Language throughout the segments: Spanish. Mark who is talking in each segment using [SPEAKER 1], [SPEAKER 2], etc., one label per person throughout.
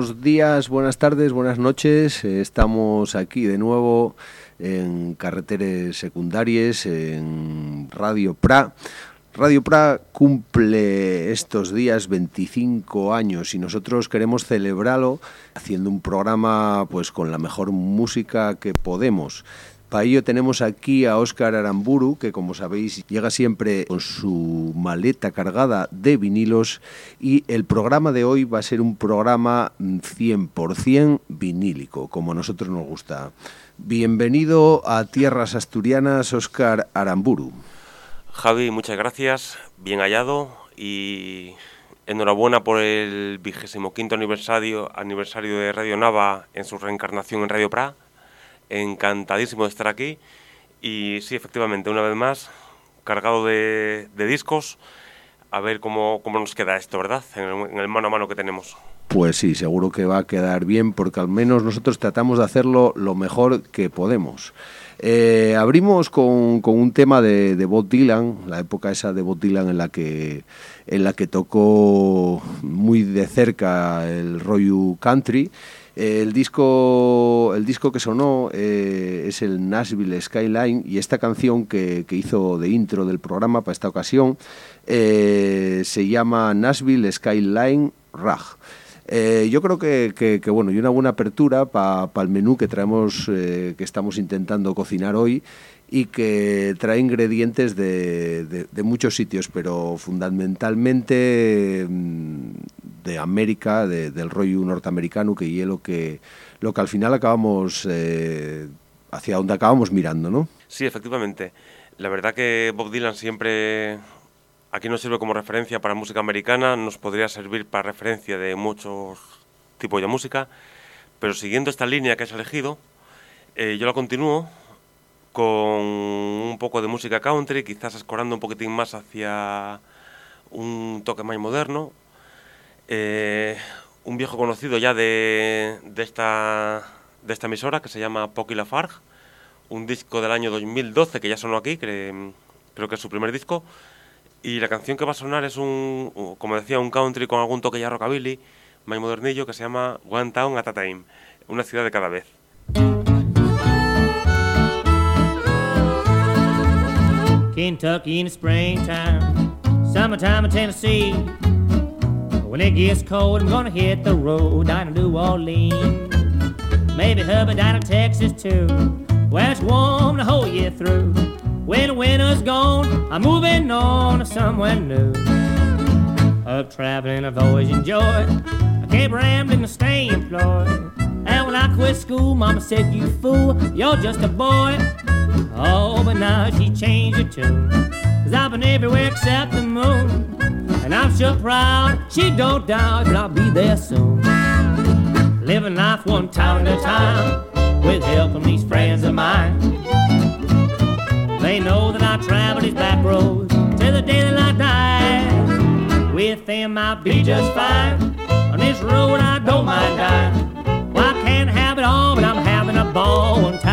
[SPEAKER 1] Buenos días, buenas tardes, buenas noches. Estamos aquí de nuevo en Carreteres Secundarias, en Radio PRA. Radio PRA cumple estos días 25 años y nosotros queremos celebrarlo haciendo un programa pues con la mejor música que podemos. Para ello tenemos aquí a Óscar Aramburu, que como sabéis llega siempre con su maleta cargada de vinilos y el programa de hoy va a ser un programa 100% vinílico, como a nosotros nos gusta. Bienvenido a Tierras Asturianas, Óscar Aramburu.
[SPEAKER 2] Javi, muchas gracias, bien hallado y enhorabuena por el vigésimo quinto aniversario, aniversario de Radio Nava en su reencarnación en Radio Pra encantadísimo de estar aquí y sí, efectivamente, una vez más, cargado de, discos, a ver cómo, cómo, nos queda esto, ¿verdad? En el, mano a mano que tenemos.
[SPEAKER 1] Pues sí, seguro que va a quedar bien porque al menos nosotros tratamos de hacerlo lo mejor que podemos. Eh, abrimos con, con, un tema de, Bob Dylan, la época esa de Bob Dylan en la que, en la que tocó muy de cerca el rollo country el, disco, el disco que sonó eh, es el Nashville Skyline y esta canción que, hizo de intro del programa para esta ocasión eh, se llama Nashville Skyline Rag. Eh, yo creo que, bueno, y una buena apertura para el menú que traemos, que estamos intentando cocinar hoy y que trae ingredientes de, muchos sitios, pero fundamentalmente mm, de América, del rollo norteamericano, que es lo que, lo que al final acabamos, eh, hacia donde acabamos mirando, ¿no?
[SPEAKER 2] Sí, efectivamente. La verdad que Bob Dylan siempre aquí nos sirve como referencia para música americana, nos podría servir para referencia de muchos tipos de música, pero siguiendo esta línea que has elegido, eh, yo la continúo con un poco de música country, quizás escorando un poquitín más hacia un toque más moderno. Eh, un viejo conocido ya de, esta, emisora que se llama Pocky Lafarge, un disco del año 2012 que ya sonó aquí, creo que es su primer disco. Y la canción que va a sonar es un, como decía, un country con algún toque ya rockabilly, más modernillo, que se llama One Town at a Time, una ciudad de cada vez.
[SPEAKER 3] Kentucky in the springtime, summertime in Tennessee. When it gets cold, I'm gonna hit the road down to New Orleans. Maybe hubba down to Texas too, where it's warm the whole year through. When winter's gone, I'm moving on to somewhere new. Up traveling, I've always enjoyed. I kept rambling to stay employed. And when I quit school, Mama said, You fool, you're just a boy. Oh, but now she changed her tune. Cause I've been everywhere except the moon. And I'm sure proud, she don't doubt that I'll be there soon. Living life one town at a time, with help from these friends of mine. They know that I travel these back roads till the day that I die. With them I'll be just fine. On this road I don't mind dying. Well, I can't have it all, but I'm having a ball one time.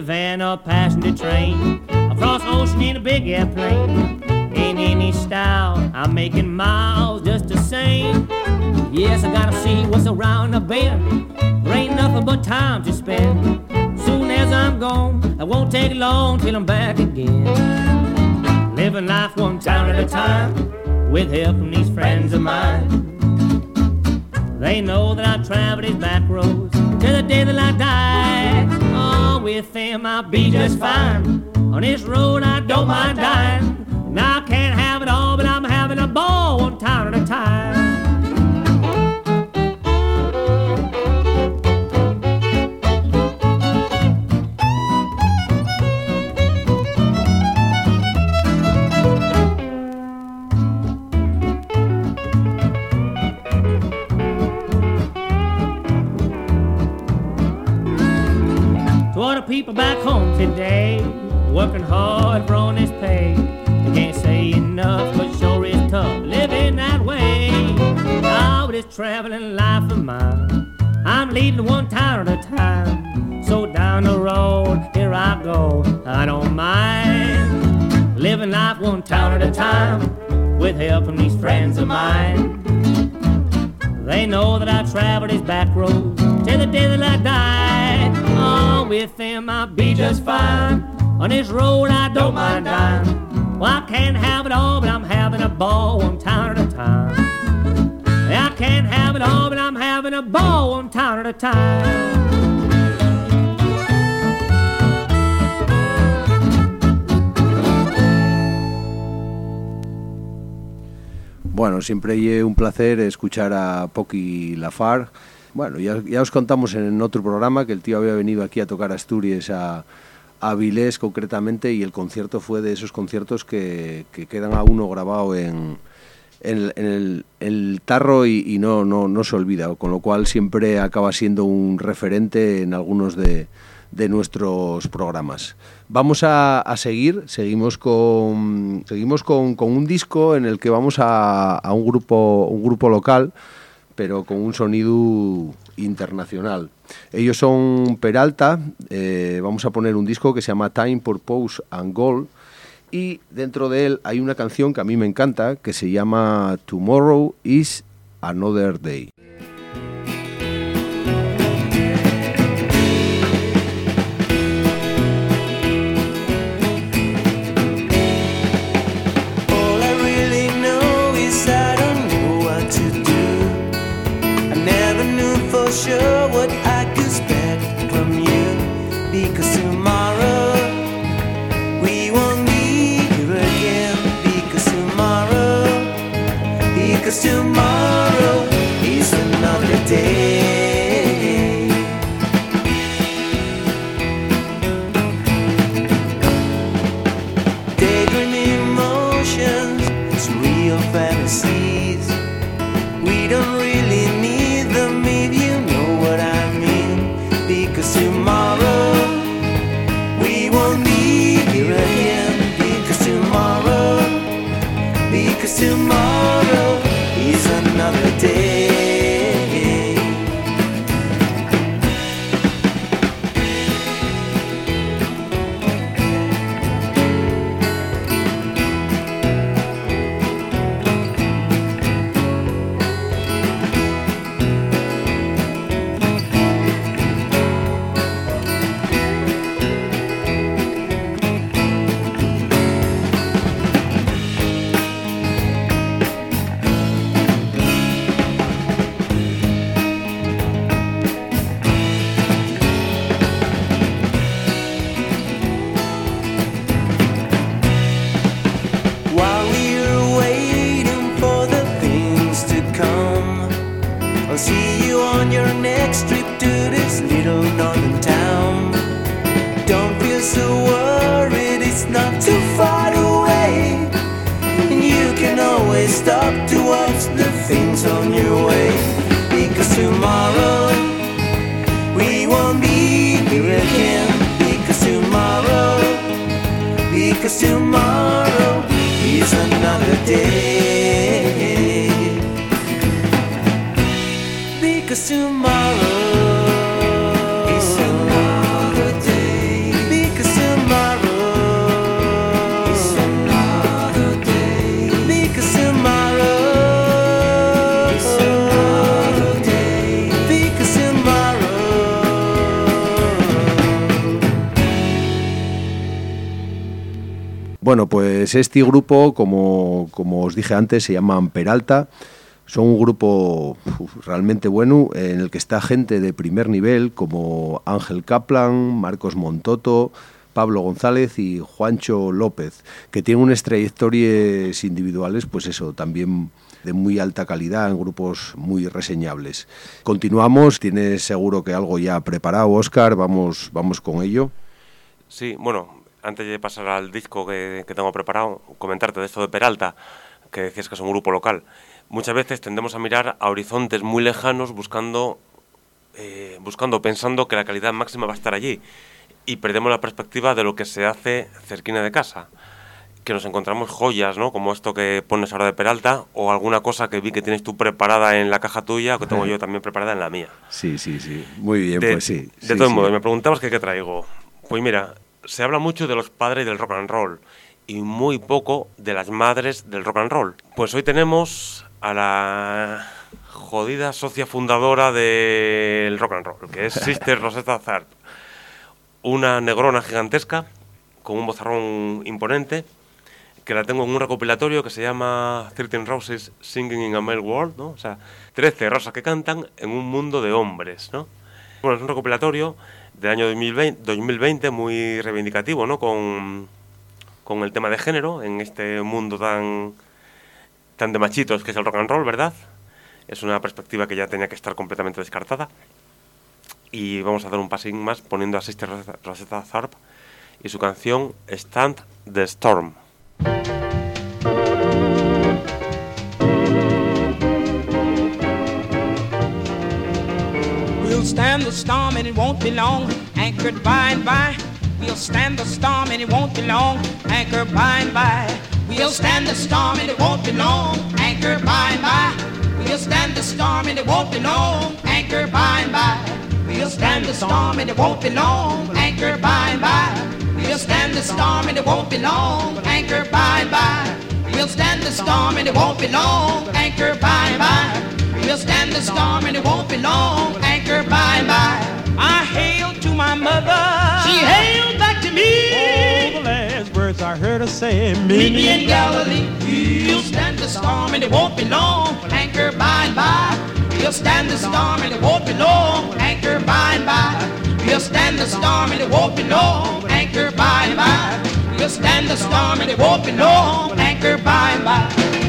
[SPEAKER 3] Van or passenger train across ocean in a big airplane. In any style, I'm making miles just the same. Yes, I gotta see what's around the bend. There ain't nothing but time to spend. Soon as I'm gone, it won't take long till I'm back again. Living life one town at a time, with help from these friends of mine. They know that I travel these back roads till the day that I die with them, I'll be just fine. On this road, I don't mind dying. Today, working hard for honest pay. I can't say enough, but sure is tough living that way. Now with this traveling life of mine, I'm leading one town at a time. So down the road, here I go. I don't mind living life one town at a time with help from these friends of mine. They know that I travel these back roads till the day that I die. With them I'll be just fine. On this road I don't mind dying. Well, I can't have it all, but I'm having a ball one town at a time. I can't have it all, but I'm having a ball one town at a time.
[SPEAKER 1] Bueno, siempre es un placer escuchar a Pocky Lafar bueno, ya, ya, os contamos en otro programa que el tío había venido aquí a tocar Asturias, a, a Vilés concretamente, y el concierto fue de esos conciertos que, que quedan a uno grabado en, en, el, el, tarro y, no, no, no se olvida, con lo cual siempre acaba siendo un referente en algunos de, de nuestros programas. Vamos a, a, seguir, seguimos con seguimos con, con, un disco en el que vamos a, a un grupo un grupo local pero con un sonido internacional. Ellos son Peralta, eh, vamos a poner un disco que se llama Time, Purpose and Goal
[SPEAKER 4] y dentro de él hay una canción que a mí me encanta que se llama Tomorrow is Another Day. sure what I could expect from you because tomorrow we won't be here again because tomorrow because tomorrow not too far away. And you can always stop to watch the things on your way. Because tomorrow we won't be here again. Because tomorrow, because tomorrow is another day. Bueno, pues este grupo, como, os dije antes, se llaman Peralta. Son un grupo realmente bueno en el que está gente de primer nivel como Ángel Kaplan, Marcos Montoto, Pablo González y Juancho López, que tienen unas trayectorias individuales, pues eso, también de muy alta calidad, en grupos muy reseñables. Continuamos, tienes seguro que algo ya preparado, Oscar, vamos, vamos con ello.
[SPEAKER 2] Sí, bueno, antes de pasar al disco que, tengo preparado, comentarte de esto de Peralta, que decías que es un grupo local. Muchas veces tendemos a mirar a horizontes muy lejanos buscando, eh, buscando, pensando que la calidad máxima va a estar allí y perdemos la perspectiva de lo que se hace cerquina de casa. Que nos encontramos joyas, ¿no? Como esto que pones ahora de Peralta o alguna cosa que vi que tienes tú preparada en la caja tuya o que tengo yo también preparada en la mía.
[SPEAKER 4] Sí, sí, sí. Muy bien, pues sí.
[SPEAKER 2] De todos modos, me preguntabas que qué traigo. Pues mira, se habla mucho de los padres del rock and roll y muy poco de las madres del rock and roll. Pues hoy tenemos a la jodida socia fundadora del rock and roll, que es Sister Rosetta Tharpe. Una negrona gigantesca, con un bozarrón imponente, que la tengo en un recopilatorio que se llama 13 Roses Singing in a Male World, ¿no? O sea, 13 rosas que cantan en un mundo de hombres, ¿no? Bueno, es un recopilatorio del año 2020, 2020 muy reivindicativo, ¿no? Con, con, el tema de género en este mundo tan, tan de machitos que es el rock and roll, ¿verdad? Es una perspectiva que ya tenía que estar completamente descartada. Y vamos a dar un pasín más poniendo a Sister Rosetta Tharpe y su canción Stand the Storm.
[SPEAKER 5] We'll stand the storm and it won't be long. Anchored by and by. We'll stand the storm and it won't be long. Anchored by and by. We'll stand the storm and it won't be long. Anchored by and by. We'll stand the storm and it won't be long. Anchored by and by. We'll stand the storm and it won't be long. Anchored by and by. We'll stand the storm and it won't be long. Anchor by and by. We'll stand the storm and it won't be long. Anchor by and by. We'll stand the storm and it won't be long. Anchor by and by. I hail to my mother. She hailed back to me.
[SPEAKER 6] Oh, the last words I heard her say.
[SPEAKER 5] Meet me in Galilee. We'll stand the storm and it won't be long. Anchor by and by. We'll stand the storm and it won't be long. Anchor by and by. We'll stand the storm and it won't be long. Anchor by and by. We'll stand the storm and it won't be long. Anchor by and by.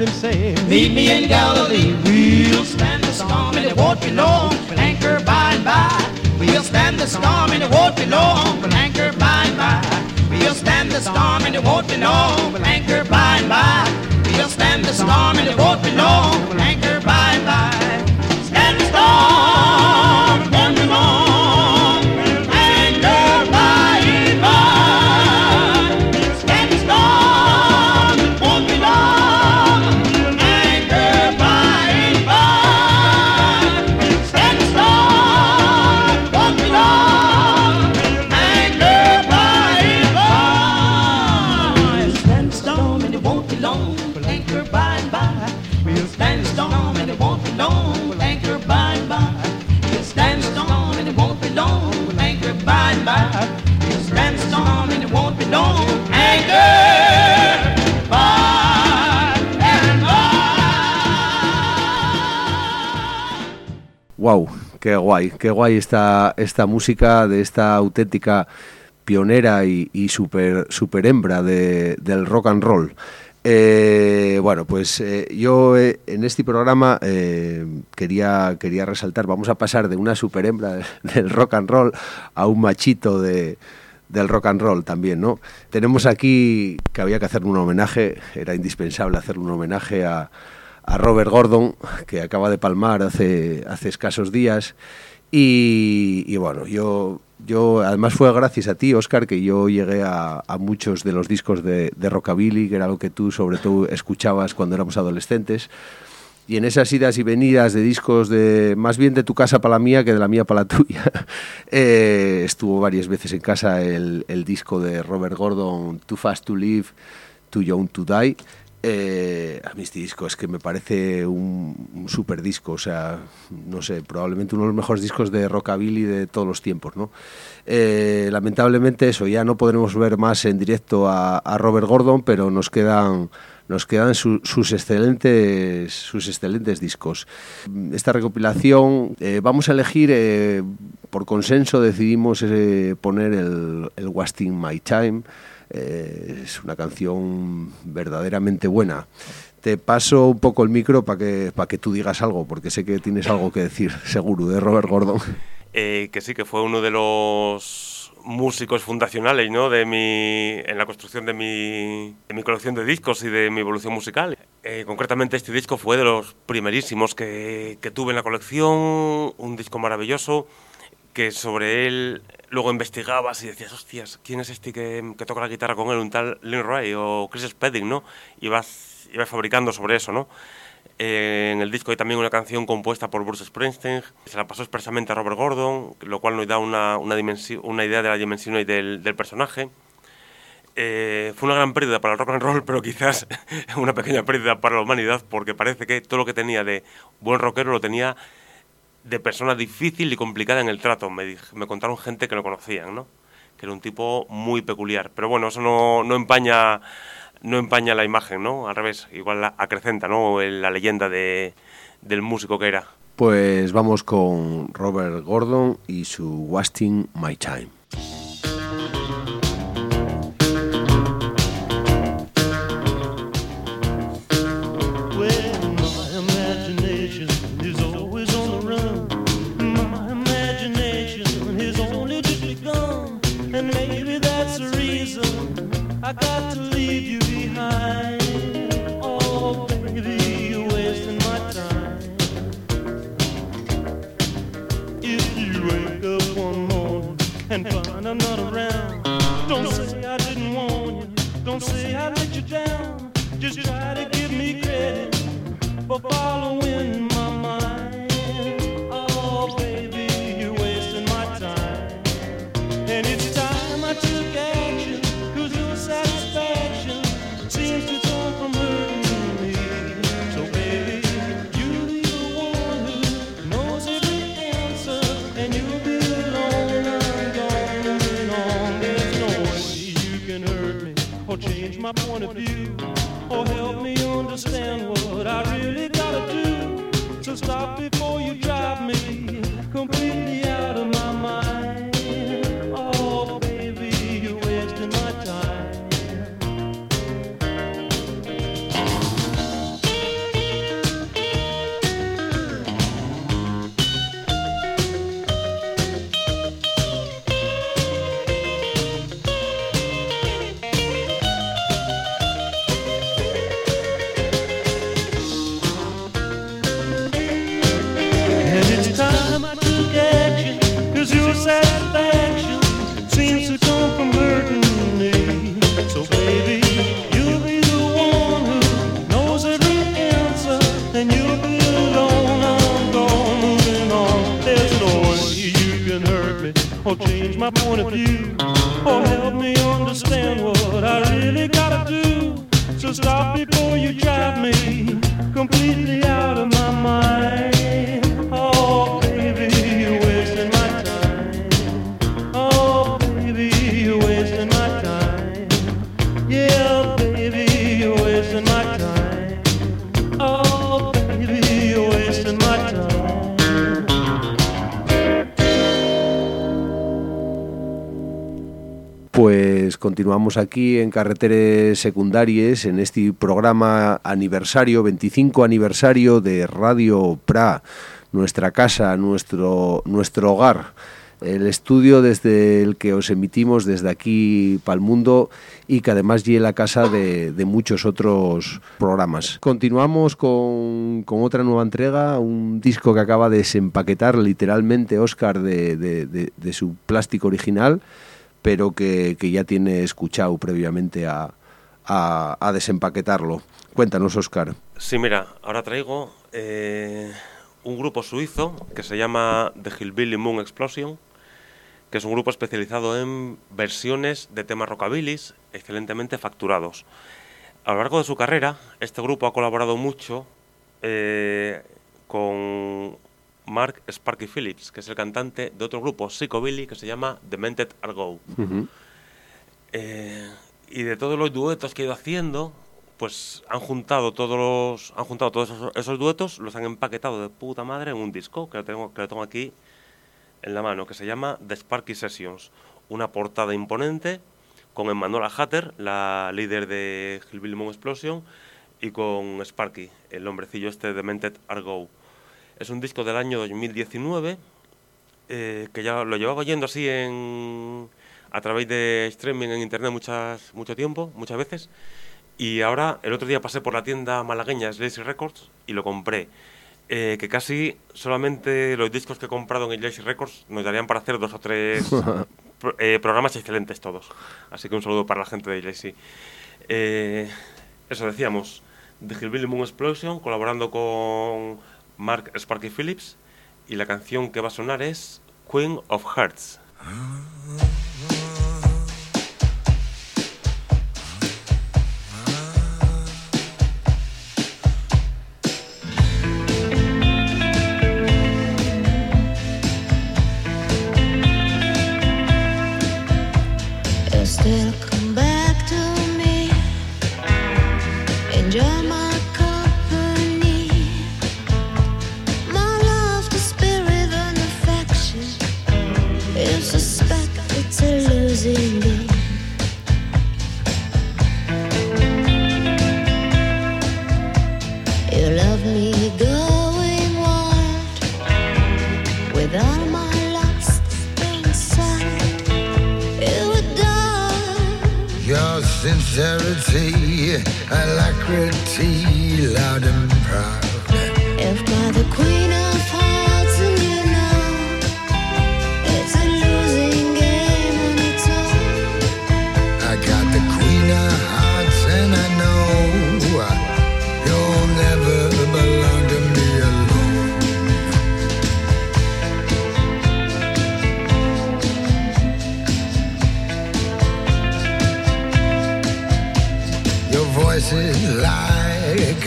[SPEAKER 6] Heard him say.
[SPEAKER 5] Meet me in Galilee. We'll stand the storm and it won't be long. we'll Anchor by and by. We'll stand the storm and it won't be long. we'll Anchor by and by. We'll stand the storm and it won't be long. we'll Anchor by and by. We'll stand the storm and it won't be long.
[SPEAKER 1] Guay, qué guay esta, esta música de esta auténtica pionera y, super, super hembra de- del rock and roll. Eh, bueno, pues eh, yo eh, en este programa quería, quería resaltar, vamos a pasar de una super hembra del rock and roll a un machito de, del rock and roll también, ¿no? Tenemos aquí que había que hacer un homenaje, era indispensable hacer un homenaje a, a Robert Gordon, que acaba de palmar hace, hace escasos días. Y, bueno, yo, yo además fue gracias a ti, Oscar, que yo llegué a, muchos de los discos de, de Rockabilly, que era lo que tú sobre todo escuchabas cuando éramos adolescentes. Y en esas idas y venidas de discos de más bien de tu casa para la mía que de la mía para la tuya, eh, estuvo varias veces en casa el disco de Robert Gordon, Too Fast to Live, Too Young to Die. Eh, a mí este disco es que me parece un, super disco, o sea, no sé, probablemente uno de los mejores discos de rockabilly de todos los tiempos, ¿no? Eh, lamentablemente eso, ya no podremos ver más en directo a, Robert Gordon, pero nos quedan nos quedan su- sus excelentes sus excelentes discos. Esta recopilación eh, vamos a elegir eh, por consenso decidimos poner el, el Wasting My Time. Eh, es una canción verdaderamente buena. Te paso un poco el micro para que para que tú digas algo, porque sé que tienes algo que decir, seguro, de Robert Gordon.
[SPEAKER 2] Eh, que sí, que fue uno de los músicos fundacionales ¿no? de mi, en la construcción de mi, de mi colección de discos y de mi evolución musical. Eh, concretamente este disco fue de los primerísimos que, que tuve en la colección, un disco maravilloso que sobre él luego investigabas y decías, hostias, ¿quién es este que, toca la guitarra con él? Un tal Lynn Ray o Chris Spedding, ¿no? Y vas, ibas fabricando sobre eso, ¿no? Eh, en el disco hay también una canción compuesta por Bruce Springsteen, se la pasó expresamente a Robert Gordon, lo cual nos da una, una idea de la dimensión y del, del personaje. Eh, fue una gran pérdida para el rock and roll, pero quizás una pequeña pérdida para la humanidad, porque parece que todo lo que tenía de buen rockero lo tenía de persona difícil y complicada en el trato. Me, me contaron gente que lo conocían, ¿no? Que era un tipo muy peculiar. Pero bueno, eso no, no empaña no empaña la imagen, ¿no? Al revés, igual la acrecenta, ¿no? La leyenda de, del músico que era.
[SPEAKER 1] Pues vamos con Robert Gordon y su Wasting My Time.
[SPEAKER 7] Point of view
[SPEAKER 1] continuamos aquí en Carreteres Secundarias en este programa aniversario, 25 aniversario de Radio Pra, nuestra casa, nuestro, nuestro hogar, el estudio desde el que os emitimos desde aquí para el mundo y que además lleve la casa de, de muchos otros programas. Continuamos con, con otra nueva entrega, un disco que acaba de desempaquetar literalmente Oscar de, de- su plástico original pero que, que ya tiene escuchado previamente a, a, desempaquetarlo. Cuéntanos, Oscar.
[SPEAKER 2] Sí, mira, ahora traigo eh, un grupo suizo que se llama The Hillbilly Moon Explosion, que es un grupo especializado en versiones de temas rockabilis excelentemente facturados. A lo largo de su carrera, este grupo ha colaborado mucho eh, con Mark Sparky Phillips, que es el cantante de otro grupo, Psychobilly, que se llama Demented Argo. Eh, y de todos los duetos que he ido haciendo, pues han juntado todos los, han juntado todos esos, esos duetos, los han empaquetado de puta madre en un disco que lo tengo, que lo tengo aquí en la mano, que se llama The Sparky Sessions. Una portada imponente con Emanuela Hatter, la líder de Hillbilly Moon Explosion, y con Sparky, el hombrecillo este de Demented Argo. Es un disco del año 2019 eh, que ya lo llevaba oyendo así en, a través de streaming en internet muchas, mucho tiempo, muchas veces. Y ahora, el otro día pasé por la tienda malagueña Lazy Records y lo compré. Eh, que casi solamente los discos que he comprado en Lazy Records nos darían para hacer dos o tres pro- eh, programas excelentes todos. Así que un saludo para la gente de Lazy. Eh, eso decíamos, The Hillbilly Moon Explosion, colaborando con Mark Sparky Phillips. Y la canción que va a sonar es Queen of Hearts.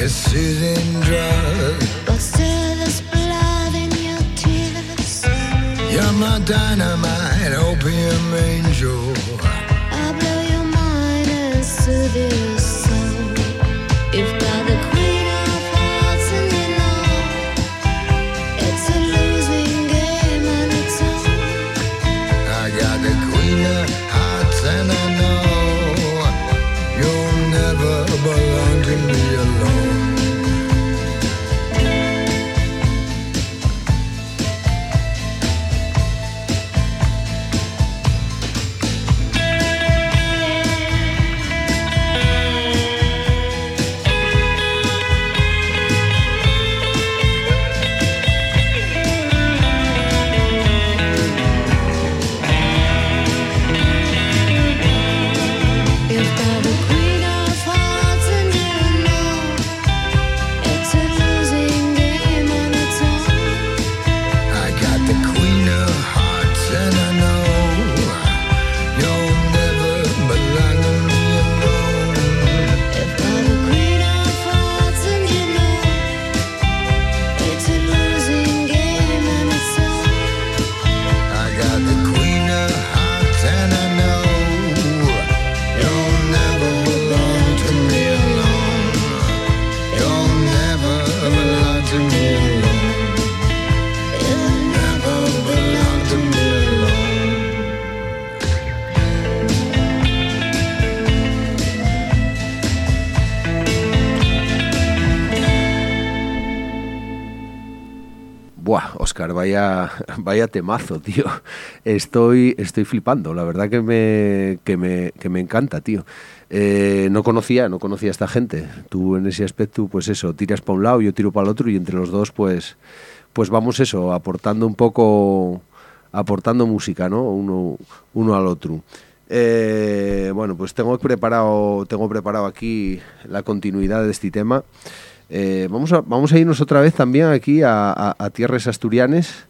[SPEAKER 8] Soothing drug.
[SPEAKER 9] Blood in your tears.
[SPEAKER 8] You're my dynamite, opium angel.
[SPEAKER 9] I know
[SPEAKER 1] Vaya, vaya temazo, tío. Estoy, estoy flipando, la verdad que me, que me, que me encanta, tío. Eh, no conocía, no conocía a esta gente. Tú en ese aspecto, pues eso, tiras para un lado, yo tiro para el otro y entre los dos, pues, pues vamos eso, aportando un poco, aportando música, ¿no? Uno, uno al otro. Eh, bueno, pues tengo preparado, tengo preparado aquí la continuidad de este tema. Eh, vamos, a, vamos a irnos otra vez también aquí a, a- a tierras asturianes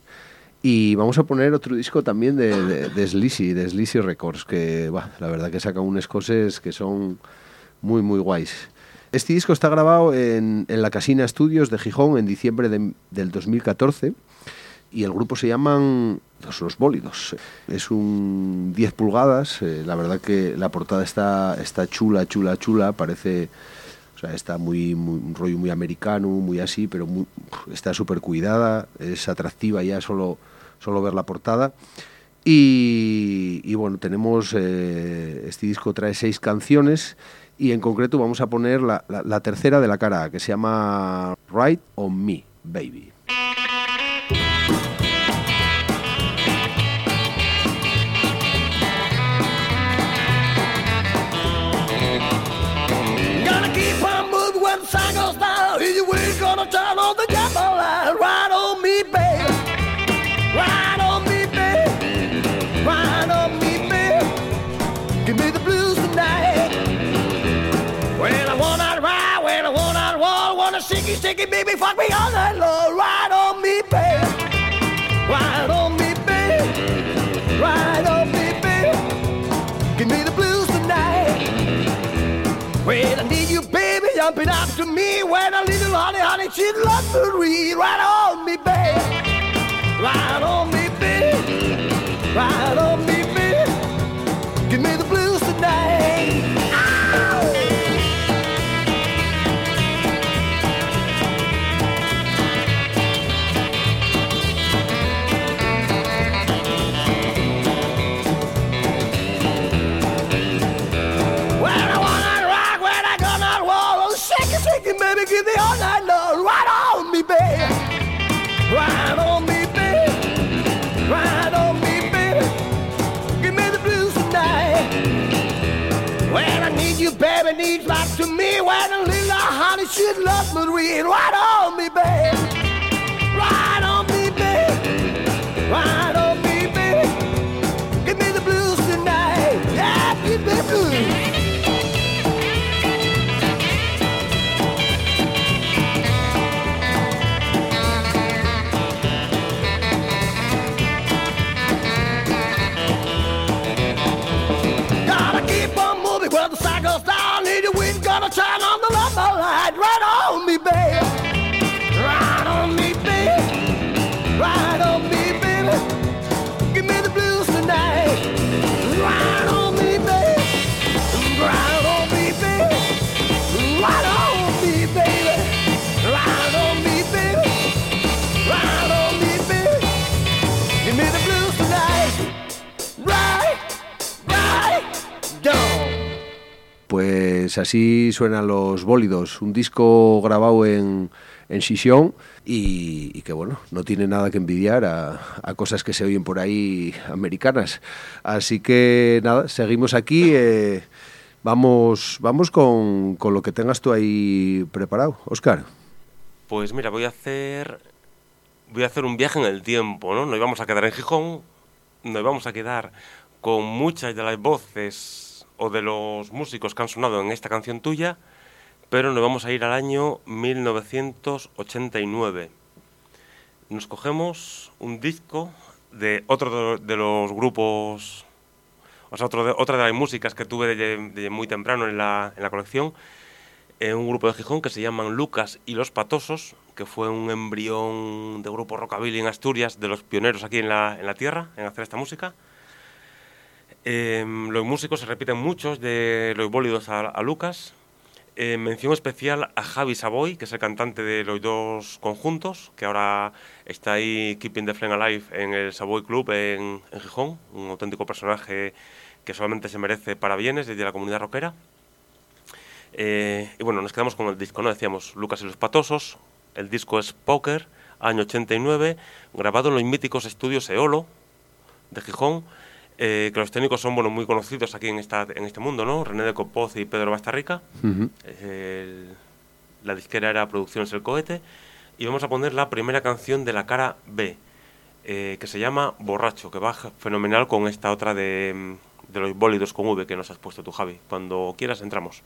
[SPEAKER 1] y vamos a poner otro disco también de, de, de Sleazy, de Sleazy Records, que bah, la verdad que sacan unas cosas que son muy, muy guays. Este disco está grabado en, en la Casina Studios de Gijón en diciembre de- del 2014 y el grupo se llaman Los, Los Bólidos. Es un 10 pulgadas, eh, la verdad que la portada está, está chula, chula, chula, parece... Sea, está muy, un rollo muy americano, muy así, pero muy- está súper cuidada, es atractiva ya solo, solo ver la portada. Y, bueno, tenemos, eh, este disco trae seis canciones y en concreto vamos a poner la, la- la tercera de la cara que se llama Right on Me, Baby.
[SPEAKER 10] Sticky, baby, fuck me all night long. Ride on me, baby. Ride on me, baby. Ride on me, baby. Give me the blues tonight. When I need you, baby, jumping up to me. When a little honey, honey, loves to read. Right on me, baby. Right on me, baby. Right on me, baby. Give me the blues honey, she'd love me read. Right on me, baby. right
[SPEAKER 1] Pues así suenan los bólidos, un disco grabado en, en Sisión y, que bueno, no tiene nada que envidiar a, a cosas que se oyen por ahí americanas. Así que nada, seguimos aquí. eh, vamos vamos con, con lo que tengas tú ahí preparado, Oscar.
[SPEAKER 2] Pues mira, voy a hacer voy a hacer un viaje en el tiempo, ¿no? Nos íbamos a quedar en Gijón, nos íbamos a quedar con muchas de las voces o de los músicos que han sonado en esta canción tuya, pero nos vamos a ir al año 1989. Nos cogemos un disco de otro de, los grupos, o sea, de- otra de las músicas que tuve de, muy temprano en la, en colección, eh, un grupo de Gijón que se llaman Lucas y los Patosos, que fue un embrión de grupo rockabilly en Asturias, de los pioneros aquí en en la tierra, en hacer esta música. Eh, los músicos se repiten muchos, de los bólidos a, Lucas. Eh, mención especial a Javi Savoy, que es el cantante de los dos conjuntos, que ahora está ahí Keeping the Flame Alive en el Savoy Club en, Gijón, un auténtico personaje que solamente se merece parabienes desde la comunidad rockera. Eh, y bueno, nos quedamos con el disco, ¿no? Decíamos Lucas y los Patosos, el disco es Poker, año 89, grabado en los míticos estudios Eolo de Gijón, eh, que los técnicos son bueno, muy conocidos aquí en, esta, en este mundo, ¿no? René de Copoz y Pedro Bastarrica. El- la disquera era Producciones El Cohete. Y vamos a poner la primera canción de la cara B, eh, que se llama Borracho, que va fenomenal con esta otra de, mm, de los bólidos con V que nos has puesto tú, Javi. Cuando quieras entramos.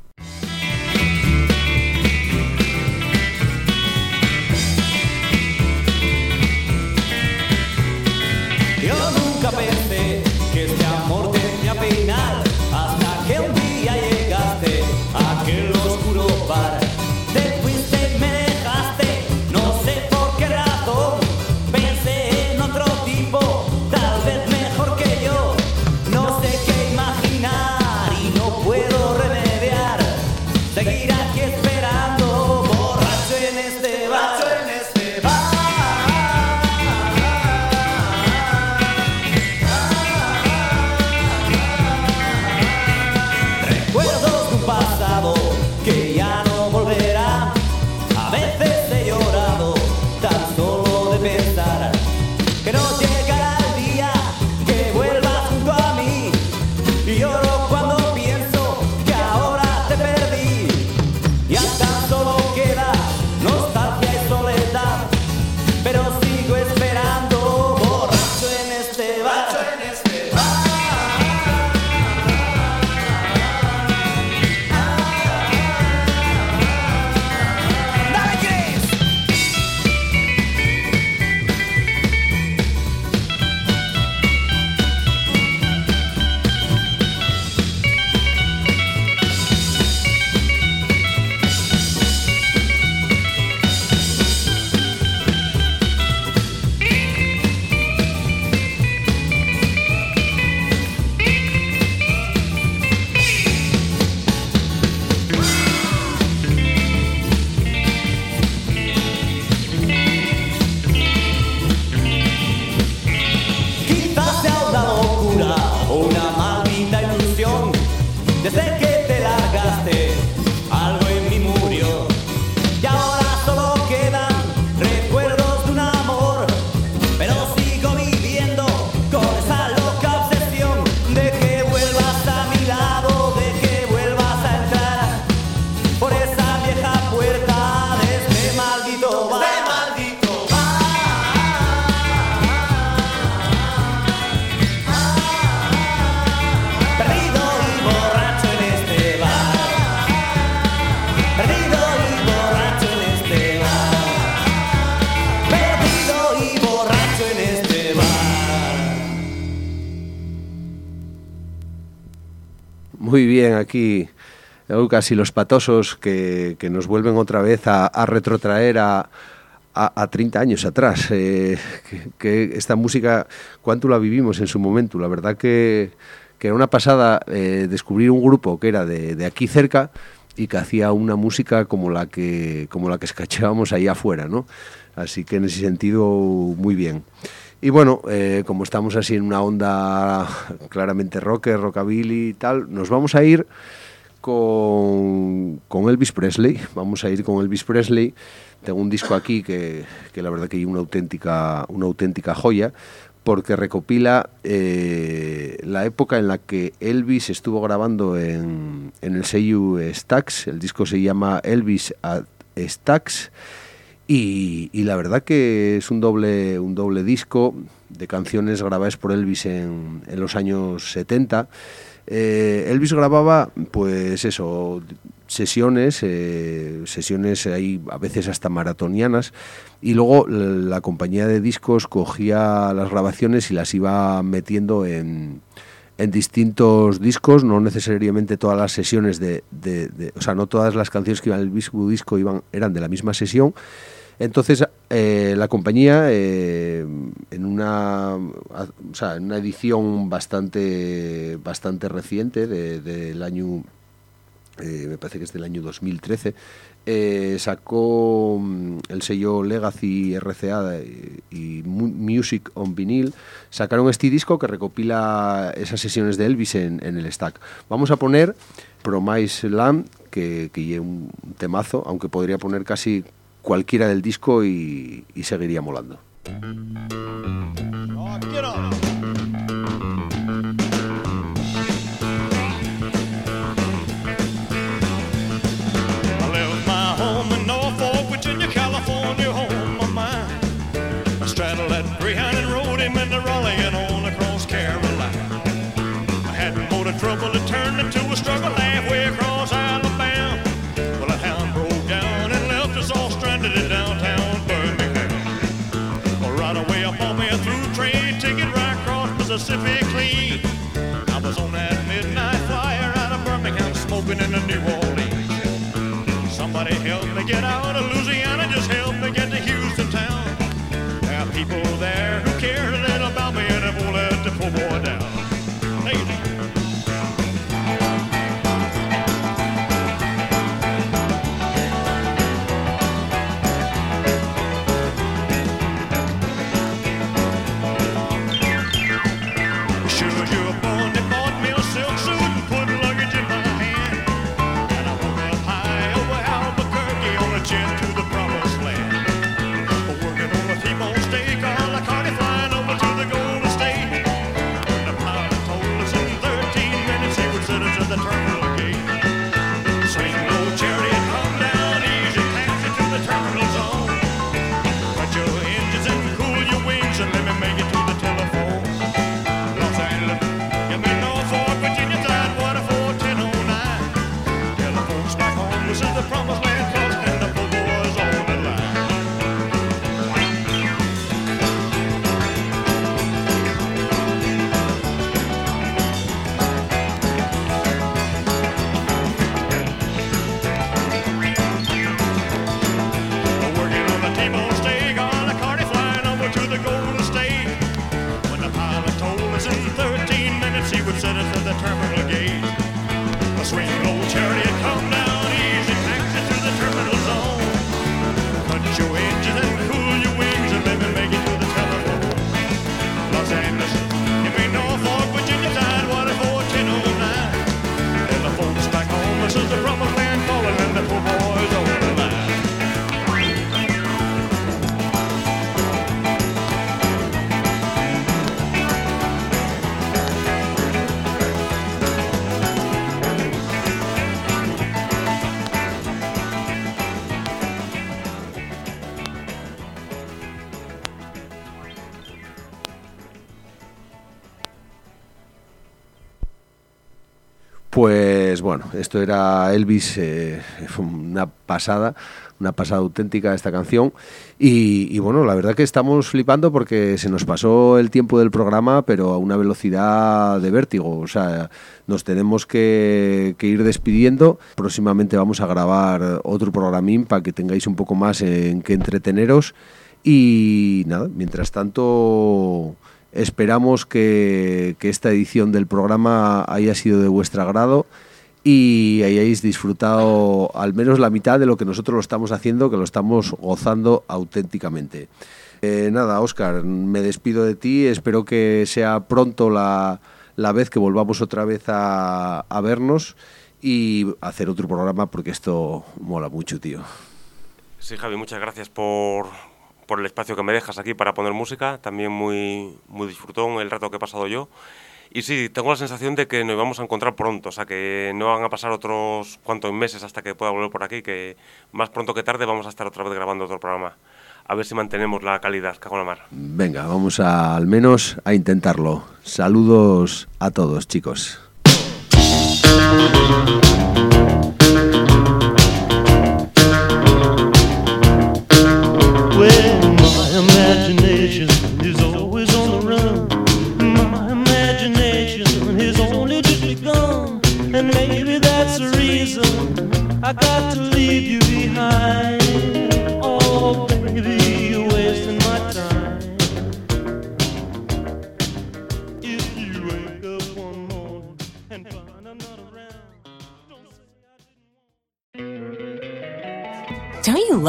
[SPEAKER 11] Aquí
[SPEAKER 1] casi los patosos que, que nos vuelven otra vez a, a retrotraer a, a, a 30 años atrás. eh, que, que esta música, cuánto la vivimos en su momento. La verdad que, que era una pasada eh, descubrir un grupo que era de, de aquí cerca y que hacía una música como la que, como la que escachábamos ahí afuera, ¿no? Así que en ese sentido, muy bien. Y bueno, eh, como estamos así en una onda claramente rocker, rockabilly y tal, nos vamos a ir con, con Elvis Presley. Vamos a ir con Elvis Presley. Tengo un disco aquí que, que la verdad que es una auténtica, una auténtica joya porque recopila eh, la época en la que Elvis estuvo grabando en, en el sello Stax. El disco se llama Elvis at Stax. Y, y la verdad que es un doble, un doble disco de canciones grabadas por Elvis en, en los años 70. Eh, Elvis grababa, pues eso, sesiones, eh, sesiones ahí a veces hasta maratonianas, y luego la, compañía de discos cogía las grabaciones y las iba metiendo en, en distintos discos, no necesariamente todas las sesiones de, de- de- o sea, no todas las canciones que iban en el disco iban, eran de la misma sesión. Entonces, eh, la compañía, eh, en, una, o sea, en una edición bastante, bastante reciente de- del año, eh, me parece que es del año 2013, eh, sacó mm, el sello Legacy RCA y, y Mu- Music on Vinyl, sacaron este disco que recopila esas sesiones de Elvis en, en el stack. Vamos a poner Promise Land, que, que un temazo, aunque podría poner casi cualquiera del disco y, seguiría molando.
[SPEAKER 12] Clean. I was on that midnight flyer out of Birmingham, smoking in the New Orleans. Somebody help me get out of Louisiana, just help me get to Houston town. There are people there who care a little about me and it won't let the poor boy down.
[SPEAKER 1] Bueno, esto era Elvis, eh, fue una pasada, una pasada auténtica esta canción. Y, y bueno, la verdad que estamos flipando porque se nos pasó el tiempo del programa, pero a una velocidad de vértigo. O sea, nos tenemos que, que ir despidiendo. Próximamente vamos a grabar otro programín para que tengáis un poco más en que entreteneros. Y nada, mientras tanto, esperamos que, que esta edición del programa haya sido de vuestro agrado y hayáis disfrutado al menos la mitad de lo que nosotros lo estamos haciendo, que lo estamos gozando auténticamente. Eh, nada, Oscar, me despido de ti, espero que sea pronto la, la vez que volvamos otra vez a, a vernos y hacer otro programa porque esto mola mucho, tío.
[SPEAKER 2] Sí, Javi, muchas gracias por, por el espacio que me dejas aquí para poner música. También muy, muy disfrutón el rato que he pasado yo. Y sí, tengo la sensación de que nos vamos a encontrar pronto, o sea que no van a pasar otros cuantos meses hasta que pueda volver por aquí, que más pronto que tarde vamos a estar otra vez grabando otro programa. A ver si mantenemos la calidad, cago en la mar.
[SPEAKER 1] Venga, vamos al menos a intentarlo. Saludos a todos, chicos.